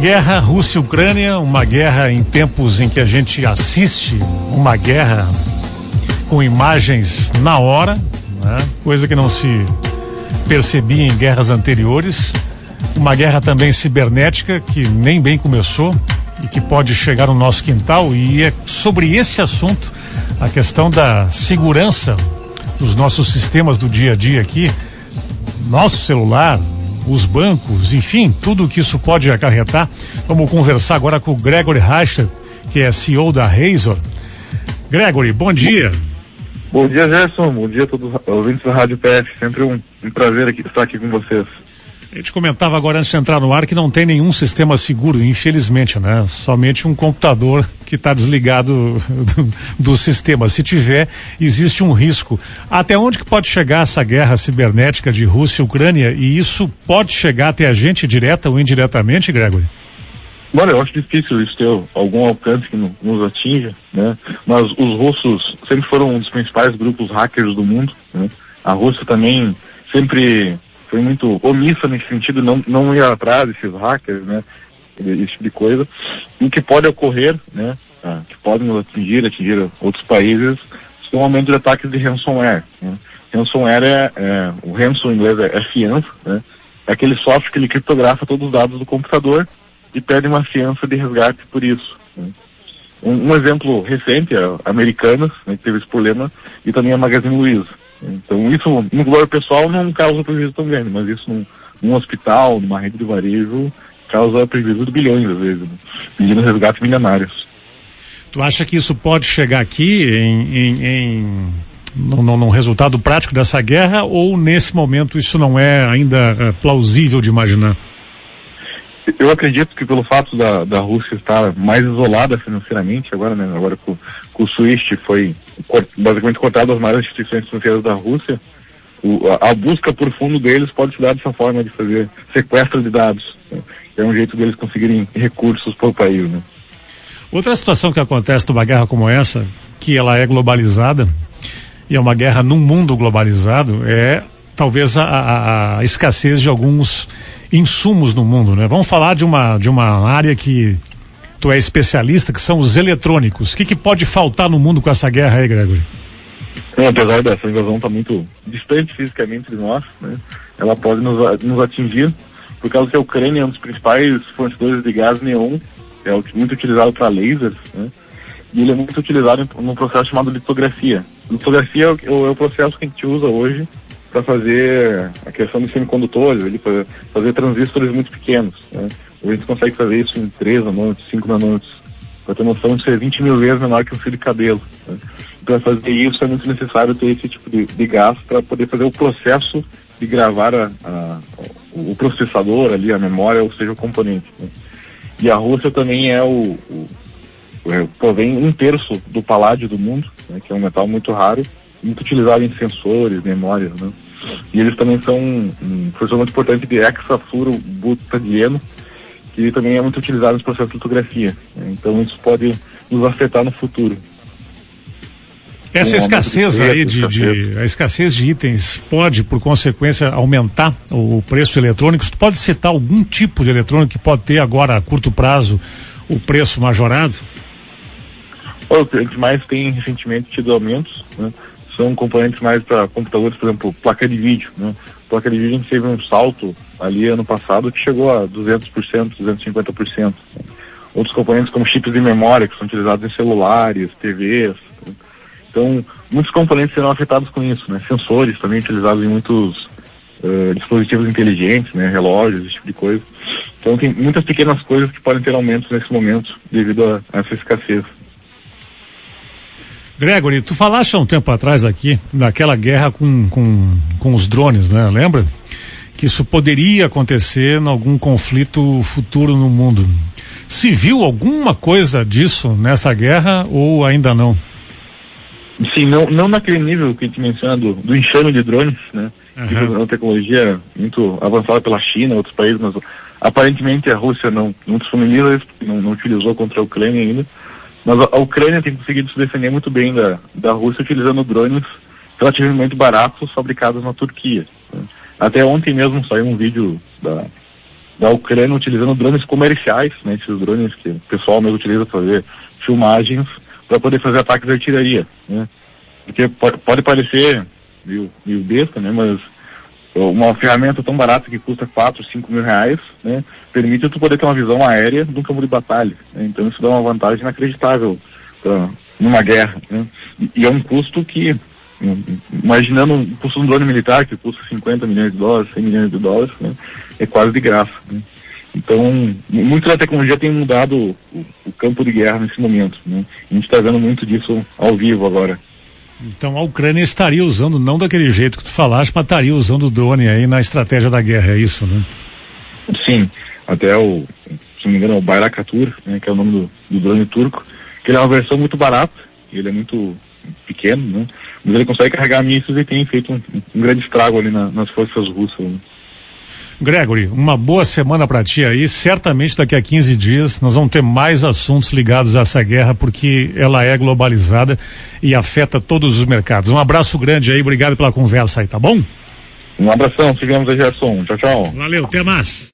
Guerra Rússia-Ucrânia, uma guerra em tempos em que a gente assiste uma guerra com imagens na hora, né? coisa que não se percebia em guerras anteriores. Uma guerra também cibernética que nem bem começou e que pode chegar no nosso quintal. E é sobre esse assunto, a questão da segurança dos nossos sistemas do dia a dia aqui, nosso celular, os bancos, enfim, tudo que isso pode acarretar. Vamos conversar agora com o Gregory Reicher, que é CEO da Razor. Gregory, bom dia. Bom dia, Gerson. Bom dia a todos os ouvintes da Rádio PF. Sempre um, um prazer aqui, estar aqui com vocês. A gente comentava agora antes de entrar no ar que não tem nenhum sistema seguro, infelizmente, né? Somente um computador que está desligado do, do, sistema. Se tiver, existe um risco. Até onde que pode chegar essa guerra cibernética de Rússia e Ucrânia? E isso pode chegar até a gente direta ou indiretamente, Gregory? Olha, eu acho difícil isso ter algum alcance que nos atinja, né? Mas os russos sempre foram um dos principais grupos hackers do mundo, né? A Rússia também sempre foi muito omissa nesse sentido, não, não ir atrás desses hackers, né? Esse tipo de coisa. E o que pode ocorrer, né? Ah, que podem nos atingir, atingir outros países, são um aumento de ataques de ransomware. Né? Ransomware é, é, o ransom em inglês é, é fiança, né? É aquele software que ele criptografa todos os dados do computador e pede uma fiança de resgate por isso. Né? Um, um, exemplo recente é a Americanas, né, que teve esse problema, e também a Magazine Luiza. Então isso no valor pessoal não causa prejuízo tão grande, mas isso num, num hospital, numa rede de varejo, causa prejuízo de bilhões às vezes, né? pedindo resgates milionários. Tu acha que isso pode chegar aqui em, em, em no, resultado prático dessa guerra ou nesse momento isso não é ainda é, plausível de imaginar? Eu acredito que pelo fato da, da Rússia estar mais isolada financeiramente agora, né, agora com, com o SWIFT foi basicamente cortado as maiores instituições financeiras da Rússia, o, a, a, busca por fundo deles pode se dar dessa forma de fazer sequestro de dados. Né, é um jeito deles conseguirem recursos para o país. Né. Outra situação que acontece numa guerra como essa, que ela é globalizada, e é uma guerra num mundo globalizado, é talvez a, a, a escassez de alguns insumos no mundo, né? Vamos falar de uma, de uma área que tu é especialista, que são os eletrônicos. O que, que pode faltar no mundo com essa guerra aí, Gregory? É, apesar dessa invasão estar tá muito distante fisicamente de nós, né? ela pode nos, nos atingir, por causa que a Ucrânia é um dos principais fornecedores de gás neon, é muito utilizado para lasers, né? e ele é muito utilizado num processo chamado litografia. Litografia é o, é o processo que a gente usa hoje para fazer a questão dos semicondutores, ele fazer, transistores muito pequenos. Né? A gente consegue fazer isso em 3 nanômetros, 5 nanômetros. Para ter noção de ser 20 mil vezes menor que um fio de cabelo. Né? Para fazer isso é muito necessário ter esse tipo de, de gás para poder fazer o processo de gravar a, a, o processador ali, a memória, ou seja, o componente. Né? E a Rússia também é o, o, é, provém um terço do paládio do mundo, né, que é um metal muito raro, muito utilizado em sensores, memórias, né? E eles também são um, um muito importante de hexafluorobutadieno, que também é muito utilizado nos processos de litografia. Então isso pode nos afetar no futuro. Essa escassez aí de, de, a escassez de itens pode, por consequência, aumentar o preço eletrônico. Tu pode citar algum tipo de eletrônico que pode ter agora a curto prazo o preço majorado? O que a gente mais tem recentemente tido aumentos, né? São componentes mais para computadores, por exemplo, placa de vídeo. Né? Placa de vídeo a gente teve um salto ali ano passado que chegou a 200%, 250%. Outros componentes como chips de memória que são utilizados em celulares, TVs. Então, muitos componentes serão afetados com isso, né? Sensores também utilizados em muitos uh, dispositivos inteligentes, né? Relógios, esse tipo de coisa. Então, tem muitas pequenas coisas que podem ter aumentos nesse momento devido a, a essa escassez. Gregory, tu falaste há um tempo atrás aqui daquela guerra com, com, com os drones, né? Lembra? Que isso poderia acontecer em algum conflito futuro no mundo. Se viu alguma coisa disso nessa guerra ou ainda não? Sim, não, não naquele nível que a gente menciona do, do enxame de drones, né? Uhum. Que é uma tecnologia muito avançada pela China, outros países, mas aparentemente a Rússia não, não disponibiliza, não, não utilizou contra a Ucrânia ainda. Mas a, Ucrânia tem conseguido se defender muito bem da, da Rússia utilizando drones relativamente baratos fabricados na Turquia. Né? Até ontem mesmo saiu um vídeo da, da Ucrânia utilizando drones comerciais, né, esses drones que o pessoal mesmo utiliza para fazer filmagens para poder fazer ataques de artilharia, né? Porque pode, pode parecer meio, meio besta, né, mas uma ferramenta tão barata que custa 4, 5 mil reais, né, permite tu poder ter uma visão aérea um campo de batalha. Né? Então isso dá uma vantagem inacreditável pra, numa guerra. Né? E, e, é um custo que, imaginando um custo de um drone militar que custa 50 milhões de dólares, 100 milhões de dólares, né, é quase de graça. Né? Então, muito da tecnologia tem mudado o, o campo de guerra nesse momento. Né? A gente está vendo muito disso ao vivo agora. Então a Ucrânia estaria usando, não daquele jeito que tu falaste, mas estaria usando o drone aí na estratégia da guerra, é isso, né? Sim, até o, se não me engano, é o Bayraktar, né, que é o nome do, do drone turco, que ele é uma versão muito barata, ele é muito pequeno, né? Mas ele consegue carregar mísseis e tem feito um, um grande estrago ali na, nas forças russas. Né? Gregory, uma boa semana para ti aí. Certamente daqui a 15 dias nós vamos ter mais assuntos ligados a essa guerra, porque ela é globalizada e afeta todos os mercados. Um abraço grande aí, obrigado pela conversa aí, tá bom? Um abração, sigamos a Gerson. Tchau, tchau. Valeu, até mais.